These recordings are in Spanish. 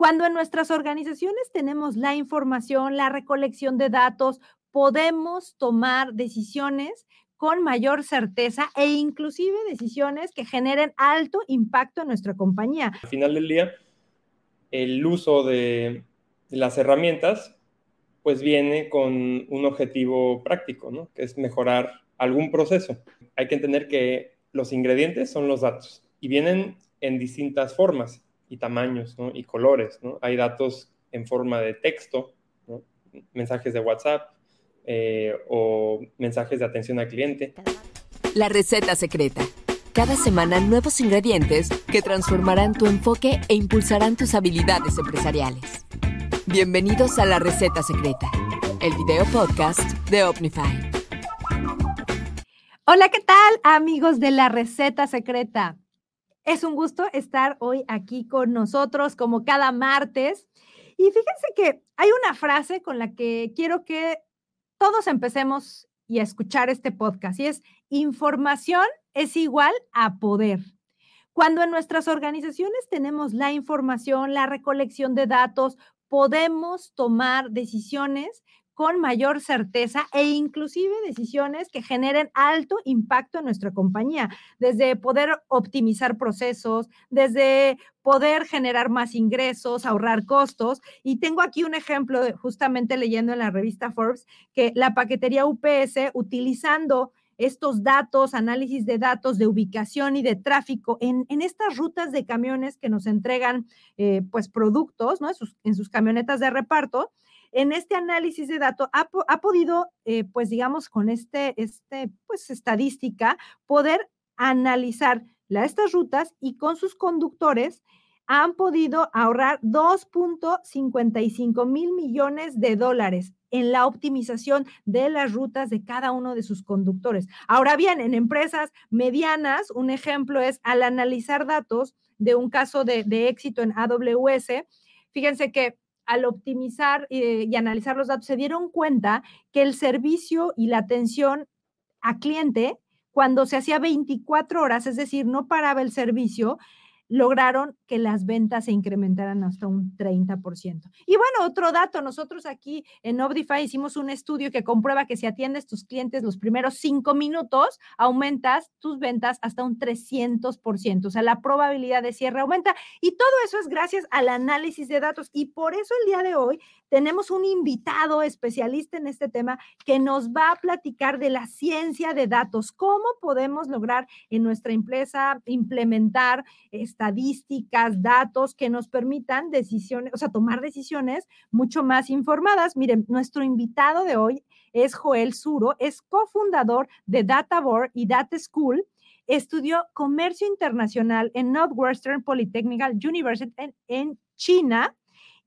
Cuando en nuestras organizaciones tenemos la información, la recolección de datos, podemos tomar decisiones con mayor certeza e inclusive decisiones que generen alto impacto en nuestra compañía. Al final del día, el uso de las herramientas pues viene con un objetivo práctico, ¿no? que es mejorar algún proceso. Hay que entender que los ingredientes son los datos y vienen en distintas formas y tamaños ¿no? y colores. ¿no? Hay datos en forma de texto, mensajes de WhatsApp eh, o mensajes de atención al cliente. La receta secreta. Cada semana nuevos ingredientes que transformarán tu enfoque e impulsarán tus habilidades empresariales. Bienvenidos a La Receta Secreta, el video podcast de Omnify. Hola, ¿qué tal amigos de La Receta Secreta? Es un gusto estar hoy aquí con nosotros como cada martes. Y fíjense que hay una frase con la que quiero que todos empecemos y a escuchar este podcast y es información es igual a poder. Cuando en nuestras organizaciones tenemos la información, la recolección de datos, podemos tomar decisiones con mayor certeza e inclusive decisiones que generen alto impacto en nuestra compañía, desde poder optimizar procesos, desde poder generar más ingresos, ahorrar costos. Y tengo aquí un ejemplo, justamente leyendo en la revista Forbes, que la paquetería UPS, utilizando estos datos, análisis de datos de ubicación y de tráfico en, estas rutas de camiones que nos entregan eh, pues productos, ¿no? En en sus camionetas de reparto, en este análisis de datos ha, podido, eh, pues digamos, con este, este, pues estadística, poder analizar estas rutas y con sus conductores han podido ahorrar 2.55 mil millones de dólares en la optimización de las rutas de cada uno de sus conductores. Ahora bien, en empresas medianas, un ejemplo es al analizar datos de un caso de, de éxito en AWS, fíjense que al optimizar eh, y analizar los datos, se dieron cuenta que el servicio y la atención a cliente, cuando se hacía 24 horas, es decir, no paraba el servicio, lograron que las ventas se incrementaran hasta un 30%. Y bueno, otro dato, nosotros aquí en Obdify hicimos un estudio que comprueba que si atiendes tus clientes los primeros cinco minutos, aumentas tus ventas hasta un 300%, o sea, la probabilidad de cierre aumenta. Y todo eso es gracias al análisis de datos. Y por eso el día de hoy tenemos un invitado especialista en este tema que nos va a platicar de la ciencia de datos, cómo podemos lograr en nuestra empresa implementar estadísticas, datos que nos permitan decisiones, o sea, tomar decisiones mucho más informadas. Miren, nuestro invitado de hoy es Joel Suro, es cofundador de DataBoard y Data School. Estudió comercio internacional en Northwestern Polytechnical University en China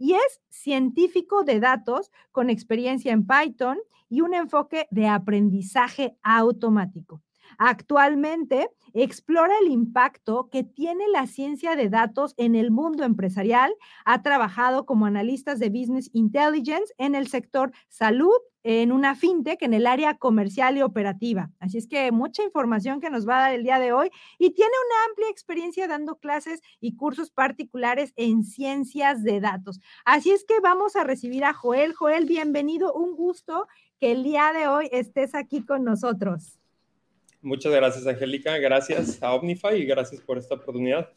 y es científico de datos con experiencia en Python y un enfoque de aprendizaje automático. Actualmente explora el impacto que tiene la ciencia de datos en el mundo empresarial. Ha trabajado como analista de Business Intelligence en el sector salud, en una fintech en el área comercial y operativa. Así es que mucha información que nos va a dar el día de hoy y tiene una amplia experiencia dando clases y cursos particulares en ciencias de datos. Así es que vamos a recibir a Joel. Joel, bienvenido, un gusto que el día de hoy estés aquí con nosotros. Muchas gracias, Angélica. Gracias a Omnify y gracias por esta oportunidad.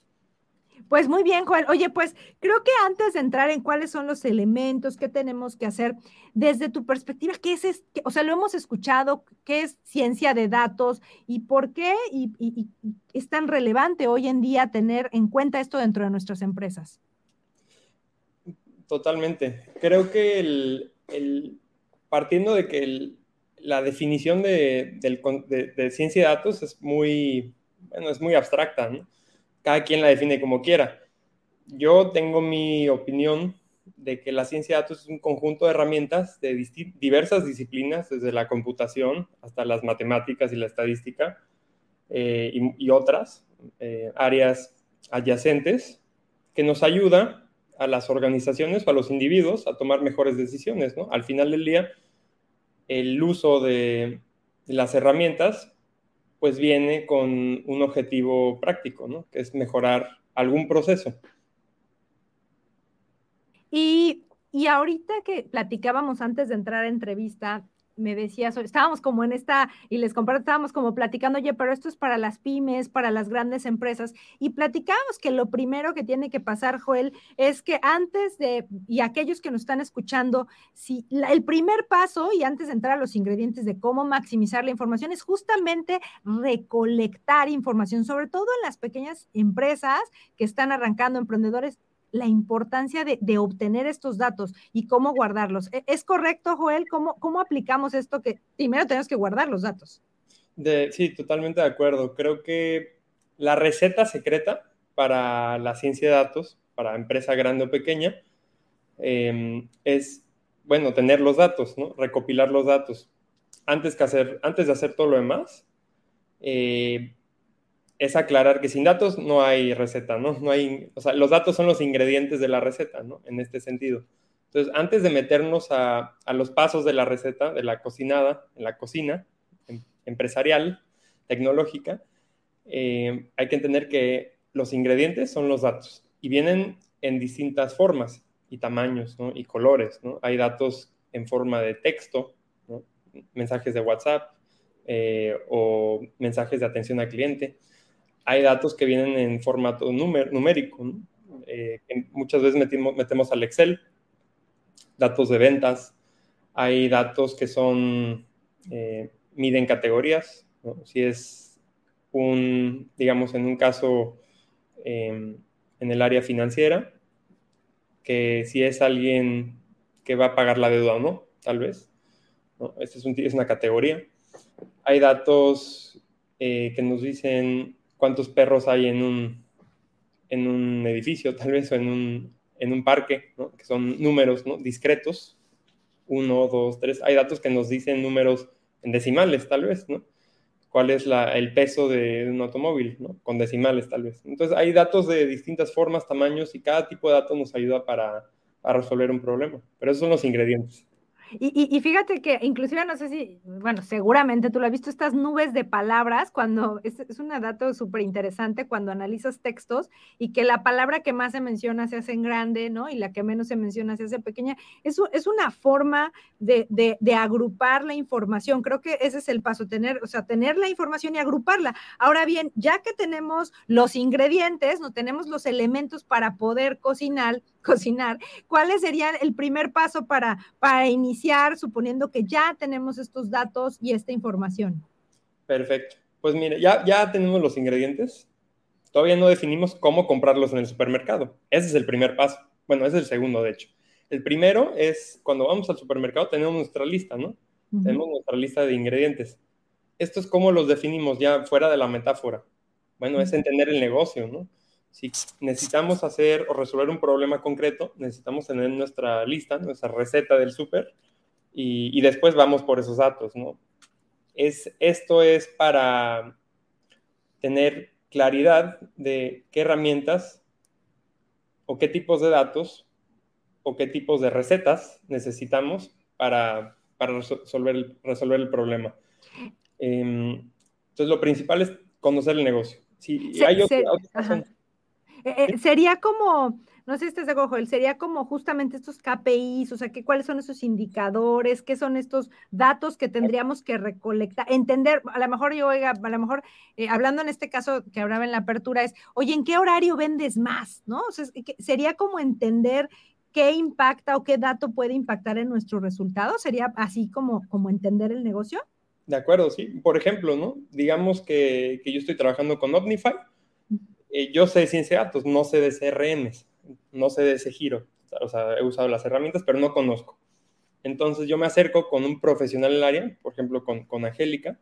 Pues muy bien, Joel. Oye, pues creo que antes de entrar en cuáles son los elementos que tenemos que hacer, desde tu perspectiva, ¿qué es, este? o sea, lo hemos escuchado, qué es ciencia de datos y por qué y, es tan relevante hoy en día tener en cuenta esto dentro de nuestras empresas? Totalmente. Creo que el, partiendo de que la definición de, de, ciencia de datos es muy, bueno, es muy abstracta, ¿no? Cada quien la define como quiera. Yo tengo mi opinión de que la ciencia de datos es un conjunto de herramientas de diversas disciplinas, desde la computación hasta las matemáticas y la estadística eh, y, otras eh, áreas adyacentes, que nos ayuda a las organizaciones o a los individuos a tomar mejores decisiones. Al final del día, el uso de las herramientas pues viene con un objetivo práctico, ¿no? Que es mejorar algún proceso. Y, y ahorita que platicábamos antes de entrar a entrevista, me decías, estábamos como en esta, y les comparto, estábamos como platicando, oye, pero esto es para las pymes, para las grandes empresas, y platicábamos que lo primero que tiene que pasar, Joel, es que antes de, y aquellos que nos están escuchando, si el primer paso, y antes de entrar a los ingredientes de cómo maximizar la información, es justamente recolectar información, sobre todo en las pequeñas empresas que están arrancando, emprendedores, la importancia de, obtener estos datos y cómo guardarlos. ¿E-, ¿Es correcto, Joel? ¿Cómo, cómo aplicamos esto que primero tenemos que guardar los datos? sí, totalmente de acuerdo. Creo que la receta secreta para la ciencia de datos, para empresa grande o pequeña, em, es, bueno, tener los datos, ¿no? Recopilar los datos. Antes, que hacer, antes de hacer todo lo demás, eh, es aclarar que sin datos no hay receta, ¿no? No hay, o sea, los datos son los ingredientes de la receta, ¿no? En este sentido. Entonces, antes de meternos a, los pasos de la receta, de la cocinada, en la cocina em, empresarial, tecnológica, eh, hay que entender que los ingredientes son los datos y vienen en distintas formas y tamaños, ¿no? Y colores, ¿no? Hay datos en forma de texto, ¿no? mensajes de WhatsApp eh, o mensajes de atención al cliente hay datos que vienen en formato numérico. Eh, muchas veces metemos al Excel, datos de ventas, hay datos que son, eh, miden categorías, si es un, digamos, en un caso em, en el área financiera, que si es alguien que va a pagar la deuda o no, tal vez. Esta es, es, una categoría. Hay datos eh, que nos dicen cuántos perros hay en un, en un edificio, tal vez, o en un, en un parque, que son números discretos, uno, dos, tres. Hay datos que nos dicen números en decimales, tal vez, ¿no? ¿Cuál es la, el peso de un automóvil, ¿no? Con decimales, tal vez. Entonces, hay datos de distintas formas, tamaños, y cada tipo de dato nos ayuda para, para resolver un problema. Pero esos son los ingredientes. Y, fíjate que inclusive no sé si, bueno, seguramente tú lo has visto, estas nubes de palabras, cuando es, es un dato súper interesante cuando analizas textos y que la palabra que más se menciona se hace en grande, ¿no? Y la que menos se menciona se hace pequeña. Eso es una forma de, de, agrupar la información. Creo que ese es el paso, tener, o sea, tener la información y agruparla. Ahora bien, ya que tenemos los ingredientes, no tenemos los elementos para poder cocinar, cocinar, ¿cuál sería el primer paso para, para iniciar, suponiendo que ya tenemos estos datos y esta información? Perfecto. Pues mire, ya, ya tenemos los ingredientes. Todavía no definimos cómo comprarlos en el supermercado. Ese es el primer paso. Bueno, ese es el segundo, de hecho. El primero es cuando vamos al supermercado tenemos nuestra lista, ¿no? Tenemos nuestra lista de ingredientes. Esto es cómo los definimos ya fuera de la metáfora. Bueno, es entender el negocio, ¿no? Si necesitamos hacer o resolver un problema concreto, necesitamos tener nuestra lista, nuestra receta del súper, y, después vamos por esos datos, ¿no? Es, esto es para tener claridad de qué herramientas o qué tipos de datos o qué tipos de recetas necesitamos para, resolver, el, resolver el problema. Em, entonces, lo principal es conocer el negocio. Si hay eh, eh, sería como, no sé si estás de acuerdo, sería como justamente estos KPIs, o sea, cuáles son esos indicadores, qué son estos datos que tendríamos que recolectar, entender, a lo mejor yo, oiga, a lo mejor, eh, hablando en este caso que hablaba en la apertura, es, oye, ¿en qué horario vendes más? ¿No? Sería como entender qué impacta o qué dato puede impactar en nuestro resultado, sería así como, como entender el negocio. De acuerdo, sí. Por ejemplo, ¿no? Digamos que, que yo estoy trabajando con Omnify eh, yo sé de ciencia de datos, no sé de CRMs, no sé de ese giro. O sea, he usado las herramientas, pero no conozco. Entonces yo me acerco con un profesional en el área, por ejemplo, con, con Angélica,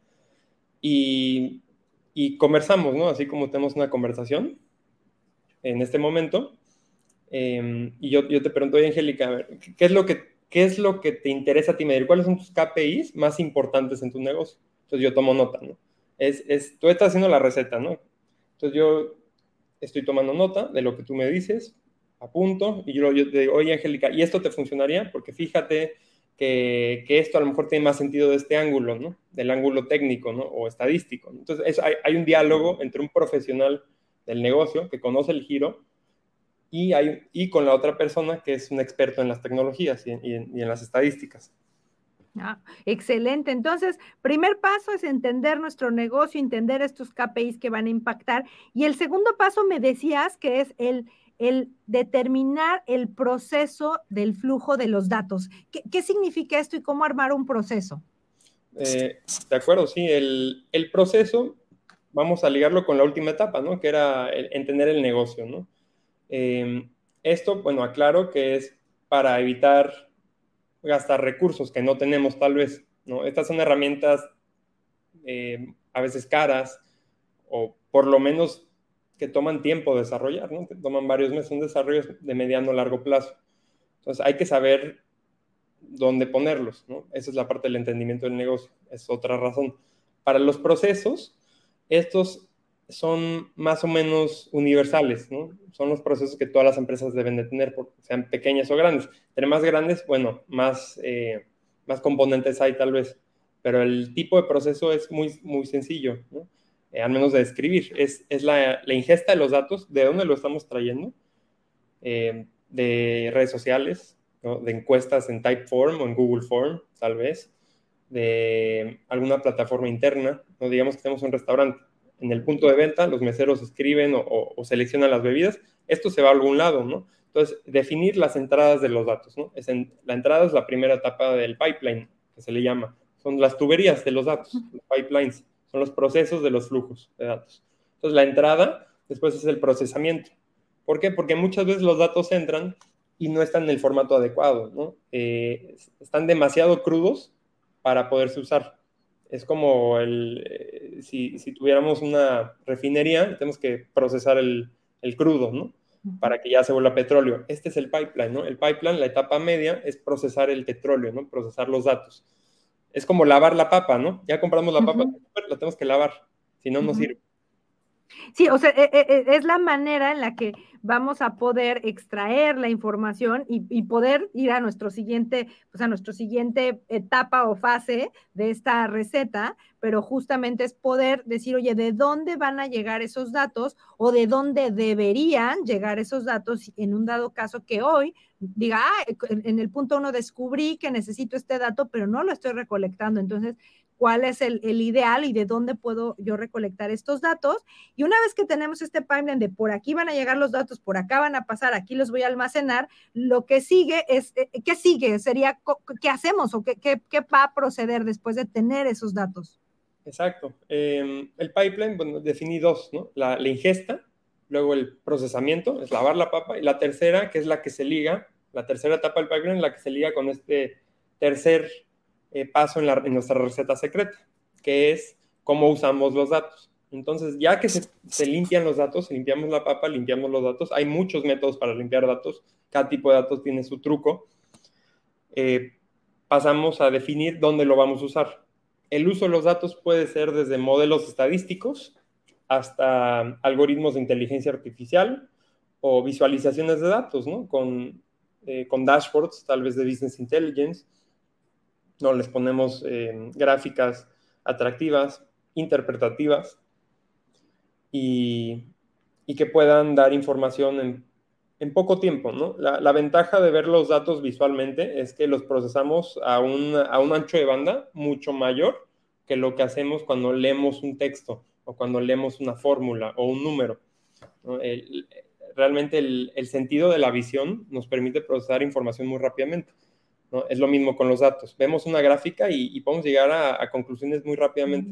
y, y, conversamos, ¿no? Así como tenemos una conversación en este momento. Em, y yo, yo, te pregunto, oye, Angélica, ¿qué es, lo que, ¿qué es lo que te interesa a ti medir? ¿Cuáles son tus KPIs más importantes en tu negocio? Entonces yo tomo nota, ¿no? Es, es, tú estás haciendo la receta, ¿no? Entonces yo estoy tomando nota de lo que tú me dices, apunto, y yo, yo te digo, oye, Angélica, ¿y esto te funcionaría? Porque fíjate que, que, esto a lo mejor tiene más sentido de este ángulo, ¿no? Del ángulo técnico, ¿no? O estadístico. Entonces, hay, hay, un diálogo entre un profesional del negocio que conoce el giro y, hay, y con la otra persona que es un experto en las tecnologías y en, las estadísticas. Ah, excelente. Entonces, primer paso es entender nuestro negocio, entender estos KPIs que van a impactar. Y el segundo paso me decías que es el, el determinar el proceso del flujo de los datos. ¿Qué, significa esto y cómo armar un proceso? Eh, de acuerdo, sí. El, el, proceso, vamos a ligarlo con la última etapa, ¿no? Que era entender el negocio, ¿no? Em, esto, bueno, aclaro que es para evitar gastar recursos que no tenemos tal vez, ¿no? Estas son herramientas em, a veces caras o por lo menos que toman tiempo desarrollar, ¿no? Que toman varios meses, son desarrollos de mediano o largo plazo. Entonces hay que saber dónde ponerlos, ¿no? Esa es la parte del entendimiento del negocio, es otra razón. Para los procesos, estos son más o menos universales, ¿no? Son los procesos que todas las empresas deben de tener, sean pequeñas o grandes. Entre más grandes, bueno, más, eh, más componentes hay tal vez, pero el tipo de proceso es muy, muy sencillo, ¿no? Eh, al menos de describir. Es, es la, la, ingesta de los datos, de dónde lo estamos trayendo, eh, de redes sociales, ¿no? de encuestas en Typeform o en Google Form, tal vez, de alguna plataforma interna, no digamos que tenemos un restaurante en el punto de venta, los meseros escriben o, seleccionan las bebidas, esto se va a algún lado, ¿no? Entonces, definir las entradas de los datos, ¿no? Es la entrada es la primera etapa del pipeline, que se le llama. Son las tuberías de los datos, los pipelines, son los procesos de los flujos de datos. Entonces, la entrada después es el procesamiento. ¿Por qué? Porque muchas veces los datos entran y no están en el formato adecuado, ¿no? Eh, están demasiado crudos para poderse usar es como el, eh, si, tuviéramos una refinería, tenemos que procesar el, crudo, ¿no? Para que ya se vuelva petróleo. Este es el pipeline, ¿no? El pipeline, la etapa media, es procesar el petróleo, ¿no? Procesar los datos. Es como lavar la papa, ¿no? Ya compramos la papa, la tenemos que lavar, si no, no sirve. Sí, o sea, e, e, e, es la manera en la que vamos a poder extraer la información y, poder ir a nuestro siguiente, pues a nuestro siguiente etapa o fase de esta receta, pero justamente es poder decir, oye, ¿de dónde van a llegar esos datos o de dónde deberían llegar esos datos en un dado caso que hoy diga, ah, en el punto uno descubrí que necesito este dato, pero no lo estoy recolectando. Entonces, cuál es el, ideal y de dónde puedo yo recolectar estos datos. Y una vez que tenemos este pipeline de por aquí van a llegar los datos, por acá van a pasar, aquí los voy a almacenar, lo que sigue es, eh, ¿qué sigue? Sería, ¿qué hacemos o qué, qué, va a proceder después de tener esos datos? Exacto. Em, el pipeline, bueno, definí dos, ¿no? La, ingesta, luego el procesamiento, es lavar la papa, y la tercera, que es la que se liga, la tercera etapa del pipeline, la que se liga con este tercer eh, paso en, nuestra receta secreta, que es cómo usamos los datos. Entonces, ya que se, limpian los datos, limpiamos la papa, limpiamos los datos, hay muchos métodos para limpiar datos, cada tipo de datos tiene su truco, eh, pasamos a definir dónde lo vamos a usar. El uso de los datos puede ser desde modelos estadísticos hasta algoritmos de inteligencia artificial o visualizaciones de datos, ¿no? Con, eh, con dashboards, tal vez de business intelligence, ¿no? Les ponemos eh, gráficas atractivas, interpretativas y, que puedan dar información en, poco tiempo, ¿no? La, ventaja de ver los datos visualmente es que los procesamos a un, a un ancho de banda mucho mayor que lo que hacemos cuando leemos un texto o cuando leemos una fórmula o un número. realmente el, el, sentido de la visión nos permite procesar información muy rápidamente. Es lo mismo con los datos. Vemos una gráfica y, podemos llegar a, conclusiones muy rápidamente.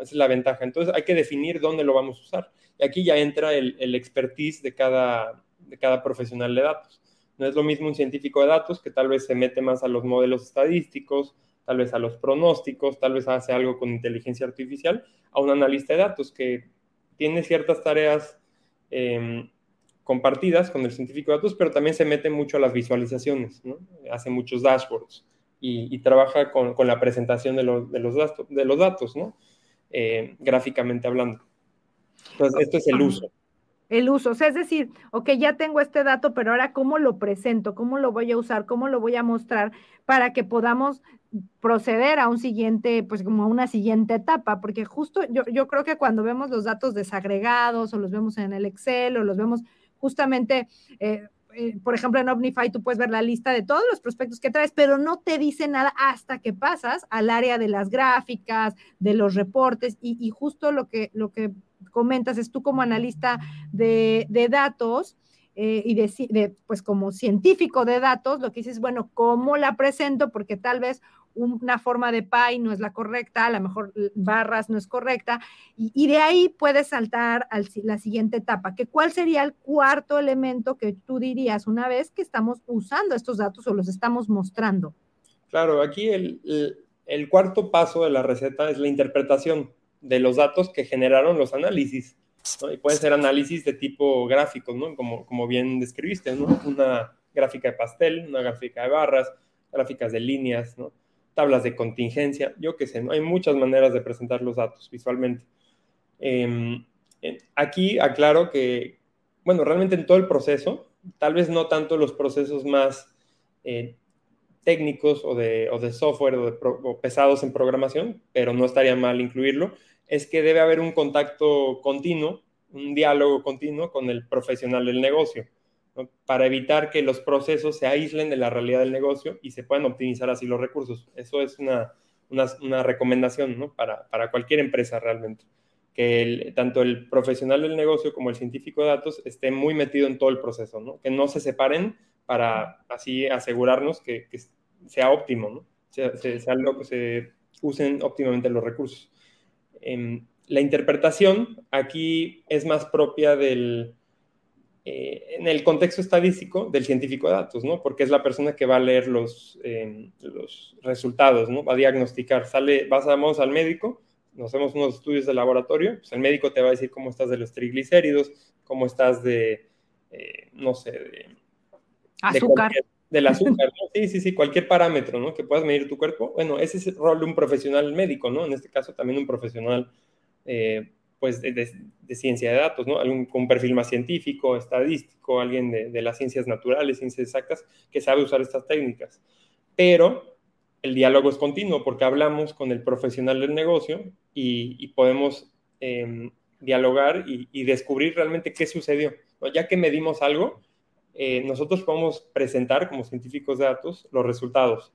Esa es la ventaja. Entonces hay que definir dónde lo vamos a usar. Y aquí ya entra el, expertise de cada, de cada profesional de datos. No es lo mismo un científico de datos que tal vez se mete más a los modelos estadísticos, tal vez a los pronósticos, tal vez hace algo con inteligencia artificial, a un analista de datos que tiene ciertas tareas em, compartidas con el científico de datos, pero también se mete mucho a las visualizaciones, ¿no? hace muchos dashboards y, trabaja con, con, la presentación de, de, los datos, de los datos, ¿no? Eh, gráficamente hablando. Entonces, esto es el uso. El uso, o sea, es decir, ok, ya tengo este dato, pero ahora cómo lo presento, cómo lo voy a usar, cómo lo voy a mostrar para que podamos proceder a un siguiente, pues como a una siguiente etapa, porque justo yo, yo creo que cuando vemos los datos desagregados o los vemos en el Excel o los vemos justamente... Eh, eh, por ejemplo, en Omnify tú puedes ver la lista de todos los prospectos que traes, pero no te dice nada hasta que pasas al área de las gráficas, de los reportes y, justo lo que, lo que comentas es tú como analista de, datos. Eh, y de, pues como científico de datos, lo que dices, bueno, ¿cómo la presento? Porque tal vez una forma de pie no es la correcta, a lo mejor barras no es correcta, y, de ahí puedes saltar a la siguiente etapa, que cuál sería el cuarto elemento que tú dirías una vez que estamos usando estos datos o los estamos mostrando. Claro, aquí el, el, cuarto paso de la receta es la interpretación de los datos que generaron los análisis. Y pueden ser análisis de tipo gráfico, ¿no? Como, como bien describiste, ¿no? Una gráfica de pastel, una gráfica de barras, gráficas de líneas, ¿no? Tablas de contingencia, yo qué sé, ¿no? hay muchas maneras de presentar los datos visualmente. Em, aquí aclaro que, bueno, realmente en todo el proceso, tal vez no tanto los procesos más eh, técnicos o de, o de, software o, pesados en programación, pero no estaría mal incluirlo, es que debe haber un contacto continuo, un diálogo continuo con el profesional del negocio para evitar que los procesos se aíslen de la realidad del negocio y se puedan optimizar así los recursos. Eso es una, una, recomendación ¿no? para, para, cualquier empresa realmente, que tanto el profesional del negocio como el científico de datos esté muy metido en todo el proceso, ¿no? que no se separen para así asegurarnos que, que sea óptimo, ¿no? sea, sea, que se usen óptimamente los recursos. Em, la interpretación aquí es más propia del, eh, en el contexto estadístico del científico de datos, ¿no? Porque es la persona que va a leer los, em, los resultados, ¿no? Va a diagnosticar. Sale, vas, vamos al médico, nos hacemos unos estudios de laboratorio, pues el médico te va a decir cómo estás de los triglicéridos, cómo estás de, eh, no sé, de... Azúcar. del azúcar, ¿no? Sí, sí, sí, cualquier parámetro, ¿no? Que puedas medir tu cuerpo. Bueno, ese es el rol de un profesional médico, ¿no? En este caso también un profesional eh, pues de, ciencia de datos, ¿no? Algún con un perfil más científico, estadístico, alguien de, las ciencias naturales, ciencias exactas, que sabe usar estas técnicas. Pero el diálogo es continuo porque hablamos con el profesional del negocio y, podemos em, dialogar y, descubrir realmente qué sucedió. Ya que medimos algo, eh, nosotros podemos presentar como científicos de datos los resultados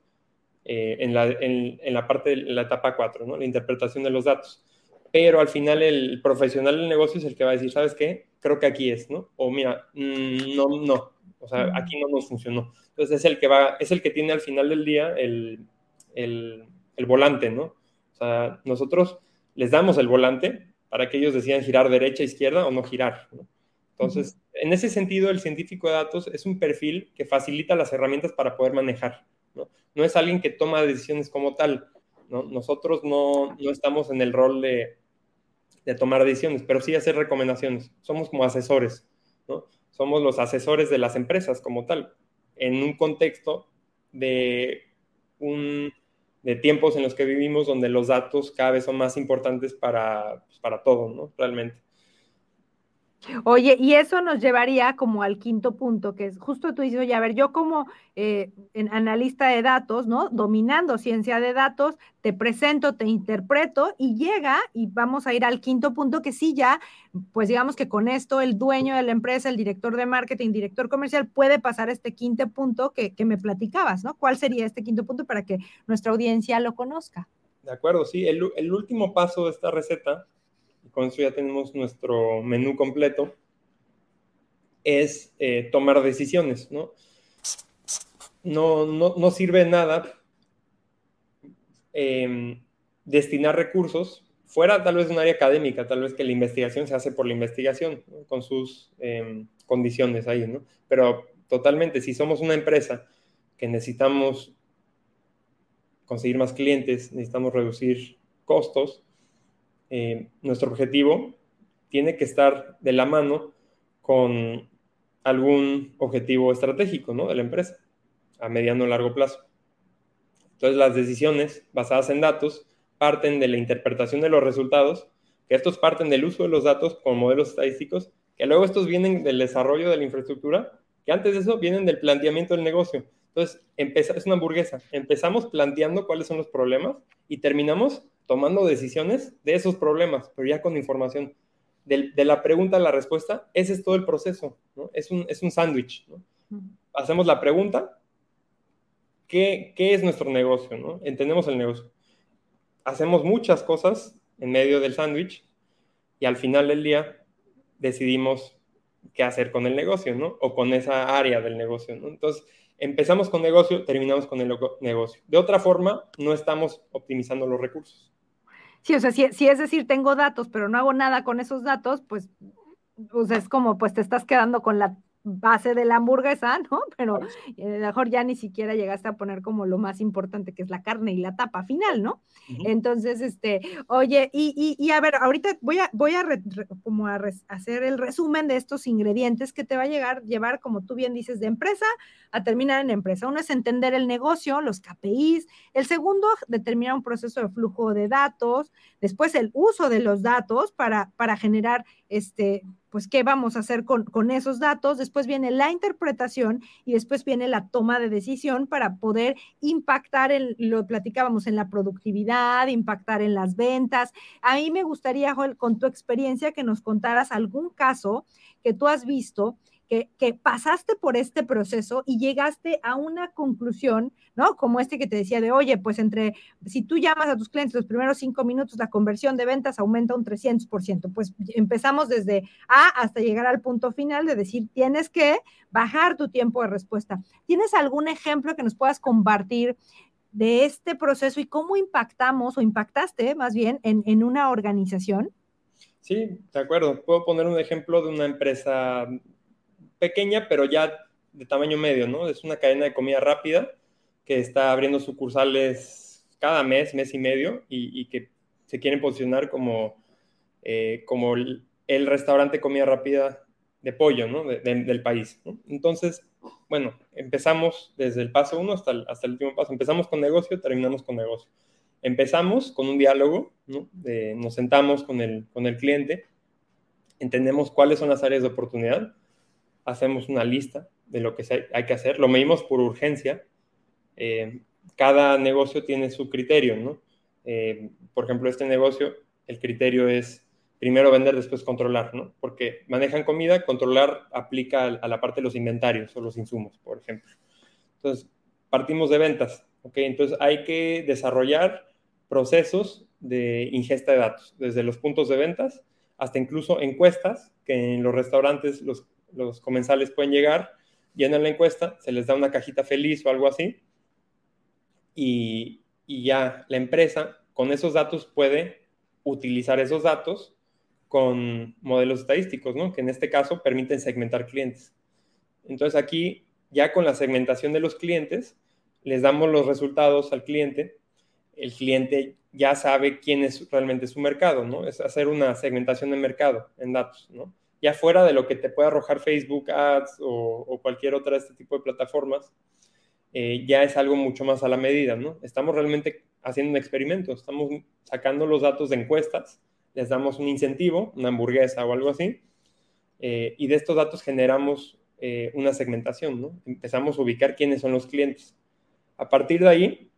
eh, en, la, en, la, parte de la etapa 4, ¿no? la interpretación de los datos pero al final el profesional del negocio es el que va a decir, ¿sabes qué? Creo que aquí es, ¿no? O mira, mm, no, no, o sea, aquí no nos funcionó. Entonces es el que va, es el que tiene al final del día el, el, el volante, ¿no? O sea, nosotros les damos el volante para que ellos decidan girar derecha, izquierda o no girar, ¿no? Entonces, en ese sentido, el científico de datos es un perfil que facilita las herramientas para poder manejar, ¿no? No es alguien que toma decisiones como tal, ¿no? Nosotros no, no estamos en el rol de, de tomar decisiones, pero sí hacer recomendaciones. Somos como asesores, ¿no? Somos los asesores de las empresas como tal, en un contexto de, un, de tiempos en los que vivimos donde los datos cada vez son más importantes para, pues, para todo, ¿no? Realmente. Oye, y eso nos llevaría como al quinto punto, que es justo tú dices, oye, a ver, yo como eh, analista de datos, ¿no? Dominando ciencia de datos, te presento, te interpreto y llega y vamos a ir al quinto punto, que sí ya, pues digamos que con esto el dueño de la empresa, el director de marketing, director comercial, puede pasar este quinto punto que, me platicabas, ¿no? ¿Cuál sería este quinto punto para que nuestra audiencia lo conozca? De acuerdo, sí. El último paso de esta receta con eso ya tenemos nuestro menú completo, es eh, tomar decisiones, ¿no? No, no, sirve nada em, destinar recursos fuera tal vez de un área académica, tal vez que la investigación se hace por la investigación, con sus em, condiciones ahí, ¿no? Pero totalmente, si somos una empresa que necesitamos conseguir más clientes, necesitamos reducir costos, eh, nuestro objetivo tiene que estar de la mano con algún objetivo estratégico ¿no? de la empresa a mediano o largo plazo. Entonces las decisiones basadas en datos parten de la interpretación de los resultados, que estos parten del uso de los datos con modelos estadísticos, que luego estos vienen del desarrollo de la infraestructura, que antes de eso vienen del planteamiento del negocio. Entonces, es una hamburguesa. Empezamos planteando cuáles son los problemas y terminamos tomando decisiones de esos problemas, pero ya con información. de, la pregunta a la respuesta, ese es todo el proceso, ¿no? Es un, es un sándwich, ¿no? Hacemos la pregunta, ¿qué, ¿qué, es nuestro negocio, ¿no? Entendemos el negocio. Hacemos muchas cosas en medio del sándwich y al final del día decidimos qué hacer con el negocio, ¿no? O con esa área del negocio, ¿no? Entonces, empezamos con negocio, terminamos con el negocio. De otra forma, no estamos optimizando los recursos. Sí, o sea, si, es decir, tengo datos, pero no hago nada con esos datos, pues, pues es como, pues te estás quedando con la base de la hamburguesa, ¿no? Pero a lo mejor ya ni siquiera llegaste a poner como lo más importante que es la carne y la tapa final, ¿no? Entonces, este, oye, y, y, a ver, ahorita voy a, voy a, como a hacer el resumen de estos ingredientes que te va a llegar, llevar, como tú bien dices, de empresa a terminar en empresa. Uno es entender el negocio, los KPIs. El segundo, determinar un proceso de flujo de datos. Después, el uso de los datos para, para generar este, pues, ¿qué vamos a hacer con, con, esos datos? Después viene la interpretación y después viene la toma de decisión para poder impactar, en, lo platicábamos, en la productividad, impactar en las ventas. A mí me gustaría, Joel, con tu experiencia, que nos contaras algún caso que tú has visto que, pasaste por este proceso y llegaste a una conclusión, ¿no? Como este que te decía de, oye, pues entre, si tú llamas a tus clientes los primeros cinco minutos, la conversión de ventas aumenta un 300%. Pues empezamos desde A hasta llegar al punto final de decir, tienes que bajar tu tiempo de respuesta. ¿Tienes algún ejemplo que nos puedas compartir? de este proceso y cómo impactamos o impactaste más bien en, en una organización? Sí, de acuerdo. Puedo poner un ejemplo de una empresa pequeña, pero ya de tamaño medio, ¿no? Es una cadena de comida rápida que está abriendo sucursales cada mes, mes y medio, y, que se quieren posicionar como, eh, como el, restaurante comida rápida de pollo, ¿no? del país. Entonces, bueno, empezamos desde el paso uno hasta el, hasta el último paso. Empezamos con negocio, terminamos con negocio. Empezamos con un diálogo, ¿no? nos sentamos con el, con el cliente, entendemos cuáles son las áreas de oportunidad, hacemos una lista de lo que hay que hacer, lo medimos por urgencia. Eh, cada negocio tiene su criterio, ¿no? Eh, por ejemplo, este negocio, el criterio es primero vender, después controlar, ¿no? Porque manejan comida, controlar aplica a la parte de los inventarios o los insumos, por ejemplo. Entonces, partimos de ventas, ¿ok? Entonces, hay que desarrollar procesos de ingesta de datos, desde los puntos de ventas hasta incluso encuestas que en los restaurantes los los comensales pueden llegar, llenan la encuesta, se les da una cajita feliz o algo así, y, ya la empresa con esos datos puede utilizar esos datos con modelos estadísticos, ¿no? que en este caso permiten segmentar clientes. Entonces aquí, ya con la segmentación de los clientes, les damos los resultados al cliente, el cliente ya sabe quién es realmente su mercado, ¿no? Es hacer una segmentación de mercado en datos, ¿no? Ya fuera de lo que te puede arrojar Facebook Ads o, cualquier otra de este tipo de plataformas, eh, ya es algo mucho más a la medida, ¿no? Estamos realmente haciendo un experimento, estamos sacando los datos de encuestas, les damos un incentivo, una hamburguesa o algo así, eh, y de estos datos generamos eh, una segmentación, ¿no? Empezamos a ubicar quiénes son los clientes. A partir de ahí,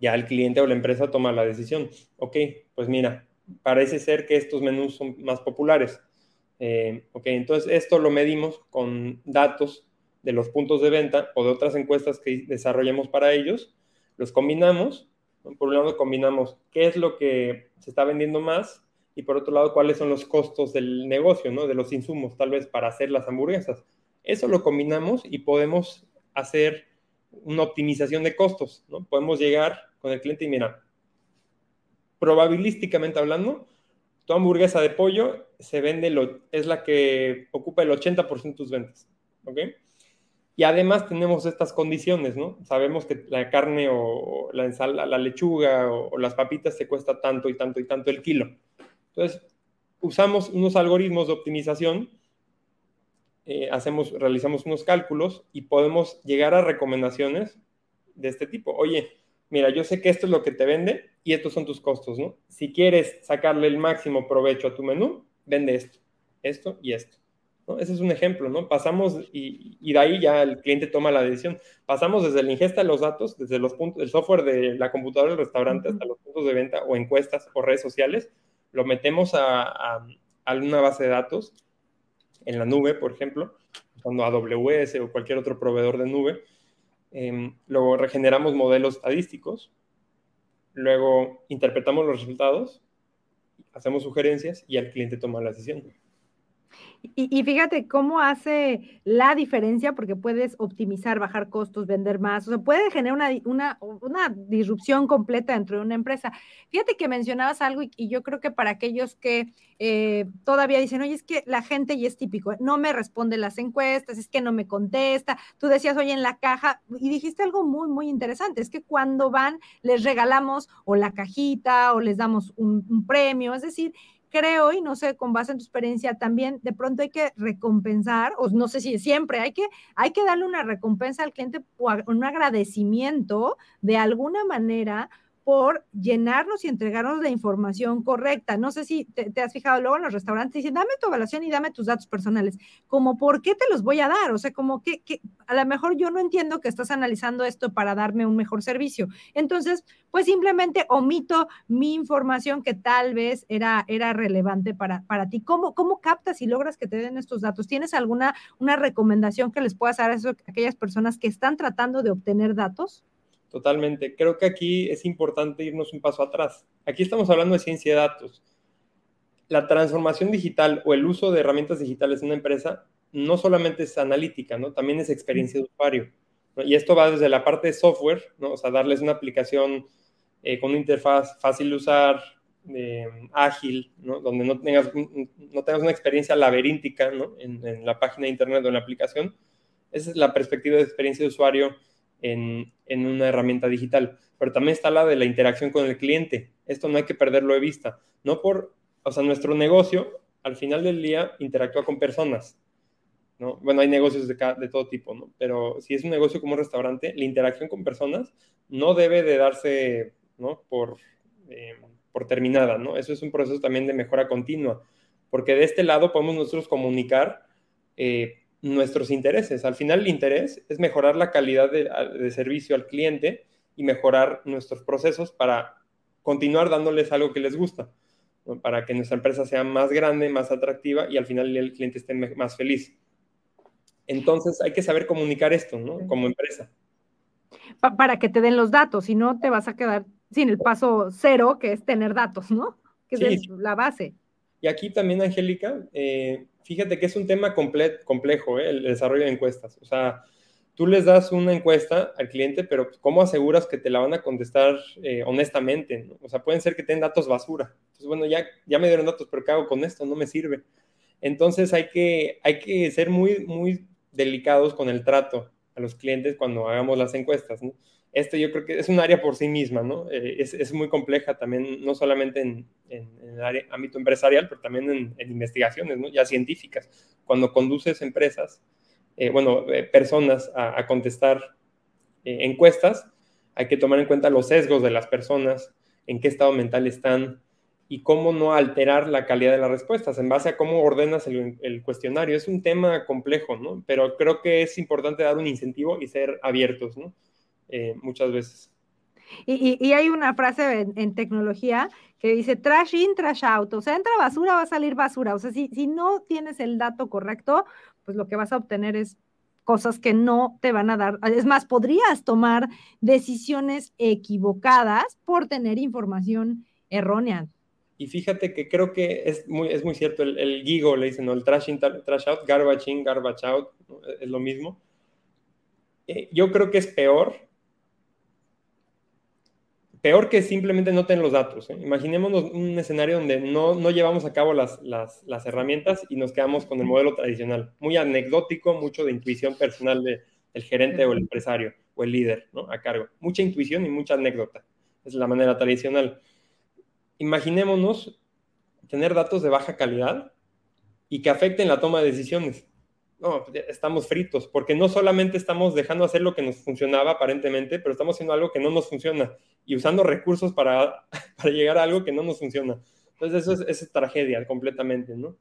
ya el cliente o la empresa toma la decisión. Ok, pues mira, parece ser que estos menús son más populares eh, ok, entonces esto lo medimos con datos de los puntos de venta o de otras encuestas que desarrollemos para ellos, los combinamos, por un lado combinamos qué es lo que se está vendiendo más y por otro lado cuáles son los costos del negocio, ¿no? de los insumos tal vez para hacer las hamburguesas. Eso lo combinamos y podemos hacer una optimización de costos, ¿no? Podemos llegar con el cliente y mira, probabilísticamente hablando, tu hamburguesa de pollo se vende, lo, es la que ocupa el 80% de tus ventas, ¿ok? Y además tenemos estas condiciones, ¿no? Sabemos que la carne o la ensalada, la lechuga o, las papitas te cuesta tanto y tanto y tanto el kilo. Entonces, usamos unos algoritmos de optimización, eh, hacemos, realizamos unos cálculos y podemos llegar a recomendaciones de este tipo. Oye, mira, yo sé que esto es lo que te vende y estos son tus costos, ¿no? Si quieres sacarle el máximo provecho a tu menú, vende esto, esto y esto. ¿no? Ese es un ejemplo, ¿no? Pasamos y, de ahí ya el cliente toma la decisión. Pasamos desde la ingesta de los datos, desde los puntos, el software de la computadora del restaurante hasta los puntos de venta o encuestas o redes sociales, lo metemos a, alguna base de datos en la nube, por ejemplo, usando AWS o cualquier otro proveedor de nube. Em, luego regeneramos modelos estadísticos, luego interpretamos los resultados, hacemos sugerencias y el cliente toma la decisión. Y, fíjate cómo hace la diferencia, porque puedes optimizar, bajar costos, vender más, o sea, puede generar una, una, disrupción completa dentro de una empresa. Fíjate que mencionabas algo y, yo creo que para aquellos que eh, todavía dicen, oye, es que la gente y es típico, no me responde las encuestas, es que no me contesta, tú decías, oye, en la caja, y dijiste algo muy, muy interesante, es que cuando van, les regalamos o la cajita o les damos un premio, es decir, creo, y no sé, con base en tu experiencia también, de pronto hay que recompensar, o no sé si siempre, hay que, hay que darle una recompensa al cliente, un agradecimiento de alguna manera por llenarnos y entregarnos la información correcta. No sé si te, has fijado luego en los restaurantes, dicen, dame tu evaluación y dame tus datos personales. Como, ¿por qué te los voy a dar? O sea, como que, que a lo mejor yo no entiendo que estás analizando esto para darme un mejor servicio. Entonces, pues simplemente omito mi información que tal vez era, era relevante para, para ti. ¿Cómo, ¿Cómo captas y logras que te den estos datos? ¿Tienes alguna una recomendación que les puedas dar a, a aquellas personas que están tratando de obtener datos? Totalmente. Creo que aquí es importante irnos un paso atrás. Aquí estamos hablando de ciencia de datos. La transformación digital o el uso de herramientas digitales en una empresa no solamente es analítica, ¿no? También es experiencia de usuario. Y esto va desde la parte de software, ¿no? O sea, darles una aplicación eh, con una interfaz fácil de usar, eh, ágil, ¿no? Donde no tengas, no tengas una experiencia laberíntica, ¿no? En, en, la página de internet o en la aplicación. Esa es la perspectiva de experiencia de usuario en, una herramienta digital, pero también está la de la interacción con el cliente. Esto no hay que perderlo de vista. No por, o sea, nuestro negocio al final del día interactúa con personas. ¿no? Bueno, hay negocios de, de todo tipo, ¿no? Pero si es un negocio como un restaurante, la interacción con personas no debe de darse, ¿no? Por, eh, por terminada, ¿no? Eso es un proceso también de mejora continua, porque de este lado podemos nosotros comunicar eh, nuestros intereses. Al final el interés es mejorar la calidad de, servicio al cliente y mejorar nuestros procesos para continuar dándoles algo que les gusta, para que nuestra empresa sea más grande, más atractiva y al final el cliente esté más feliz. Entonces hay que saber comunicar esto, ¿no? Como empresa. para que te den los datos, si no te vas a quedar sin el paso cero, que es tener datos, ¿no? Que es la base. Y aquí también, Angélica, eh, fíjate que es un tema complejo, ¿eh? el desarrollo de encuestas. O sea, tú les das una encuesta al cliente, pero ¿cómo aseguras que te la van a contestar eh, honestamente? O sea, pueden ser que tengan datos basura. Entonces, bueno, ya, ya me dieron datos, pero ¿qué hago con esto? No me sirve. Entonces hay que, hay que ser muy, muy delicados con el trato a los clientes cuando hagamos las encuestas. ¿no? Este yo creo que es un área por sí misma, ¿no? Eh, es, muy compleja también, no solamente en, el área, ámbito empresarial, pero también en, investigaciones, ¿no? Ya científicas. Cuando conduces empresas, eh, bueno, eh, personas a, contestar encuestas, hay que tomar en cuenta los sesgos de las personas, en qué estado mental están y cómo no alterar la calidad de las respuestas en base a cómo ordenas el, el cuestionario. Es un tema complejo, ¿no? Pero creo que es importante dar un incentivo y ser abiertos, ¿no? Eh, muchas veces. Y, hay una frase en, tecnología que dice trash in, trash out. O sea, entra basura, va a salir basura. O sea, si, si no tienes el dato correcto, pues lo que vas a obtener es cosas que no te van a dar. Es más, podrías tomar decisiones equivocadas por tener información errónea. Y fíjate que creo que es muy, es muy cierto, el, el gigo le dicen, ¿no? El trash in, trash out, garbage in, garbage out, es lo mismo. Eh, yo creo que es peor peor que simplemente no tener los datos. ¿eh? Imaginémonos un escenario donde no, no llevamos a cabo las, las, las, herramientas y nos quedamos con el modelo tradicional, muy anecdótico, mucho de intuición personal de, del gerente o el empresario o el líder ¿no? a cargo. Mucha intuición y mucha anécdota. Es la manera tradicional. Imaginémonos tener datos de baja calidad y que afecten la toma de decisiones no, estamos fritos, porque no solamente estamos dejando hacer lo que nos funcionaba aparentemente, pero estamos haciendo algo que no nos funciona y usando recursos para, para llegar a algo que no nos funciona. Entonces eso es, tragedia completamente, ¿no?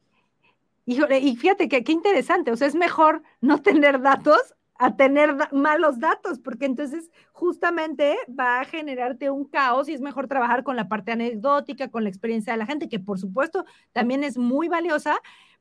Híjole, y fíjate que qué interesante, o sea, es mejor no tener datos a tener malos datos, porque entonces justamente va a generarte un caos y es mejor trabajar con la parte anecdótica, con la experiencia de la gente, que por supuesto también es muy valiosa,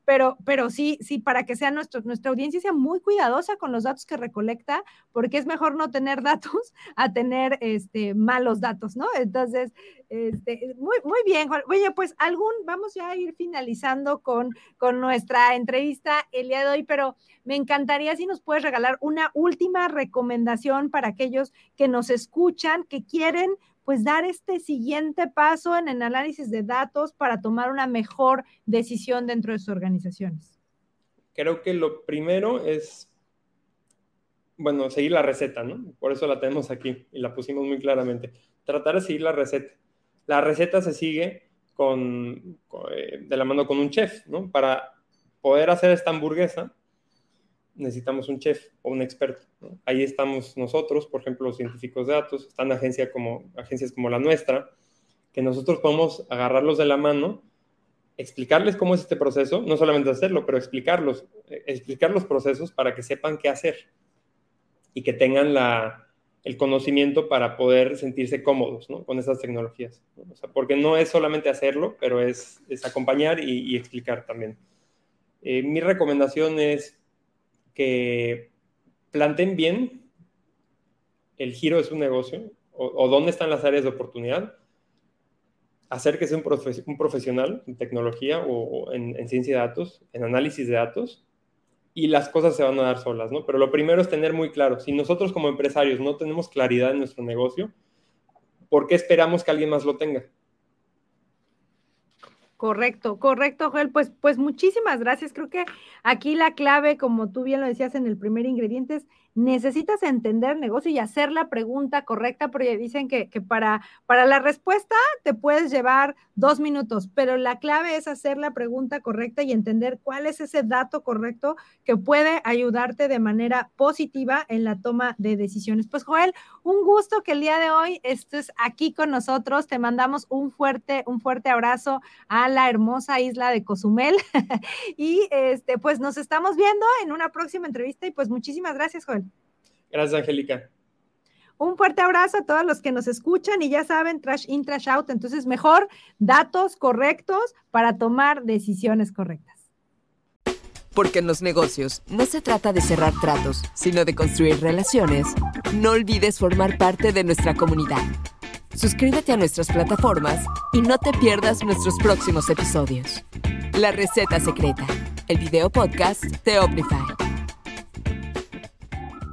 pero, pero sí, sí, para que sea nuestro, nuestra audiencia sea muy cuidadosa con los datos que recolecta, porque es mejor no tener datos a tener este, malos datos, ¿no? Entonces, este, muy, muy bien, Oye, pues algún, vamos ya a ir finalizando con, con nuestra entrevista el día de hoy, pero me encantaría si nos puedes regalar una última recomendación para aquellos que nos escuchan, que quieren pues dar este siguiente paso en el análisis de datos para tomar una mejor decisión dentro de sus organizaciones? Creo que lo primero es, bueno, seguir la receta, ¿no? Por eso la tenemos aquí y la pusimos muy claramente. Tratar de seguir la receta. La receta se sigue con, eh, de la mano con un chef, ¿no? Para poder hacer esta hamburguesa, necesitamos un chef o un experto. Ahí estamos nosotros, por ejemplo, los científicos de datos, están agencia como, agencias como la nuestra, que nosotros podemos agarrarlos de la mano, explicarles cómo es este proceso, no solamente hacerlo, pero explicarlos, eh, explicar los procesos para que sepan qué hacer y que tengan la, el conocimiento para poder sentirse cómodos con esas tecnologías. porque no es solamente hacerlo, pero es, es acompañar y, explicar también. Eh, mi recomendación es que planten bien el giro de su negocio o, dónde están las áreas de oportunidad, acérquese un, un profesional en tecnología o, en, en, ciencia de datos, en análisis de datos, y las cosas se van a dar solas, ¿no? Pero lo primero es tener muy claro, si nosotros como empresarios no tenemos claridad en nuestro negocio, ¿por qué esperamos que alguien más lo tenga? Correcto, correcto, Joel. Pues, pues muchísimas gracias. Creo que aquí la clave, como tú bien lo decías en el primer ingrediente, es necesitas entender negocio y hacer la pregunta correcta, porque dicen que, para, para la respuesta te puedes llevar dos minutos, pero la clave es hacer la pregunta correcta y entender cuál es ese dato correcto que puede ayudarte de manera positiva en la toma de decisiones. Pues Joel, un gusto que el día de hoy estés aquí con nosotros. Te mandamos un fuerte, un fuerte abrazo a la hermosa isla de Cozumel y este, pues nos estamos viendo en una próxima entrevista y pues muchísimas gracias, Joel. Gracias, Angélica. Un fuerte abrazo a todos los que nos escuchan y ya saben, trash in, trash out. Entonces, mejor datos correctos para tomar decisiones correctas. Porque en los negocios no se trata de cerrar tratos, sino de construir relaciones. No olvides formar parte de nuestra comunidad. Suscríbete a nuestras plataformas y no te pierdas nuestros próximos episodios. La receta secreta, el video podcast de Oplify.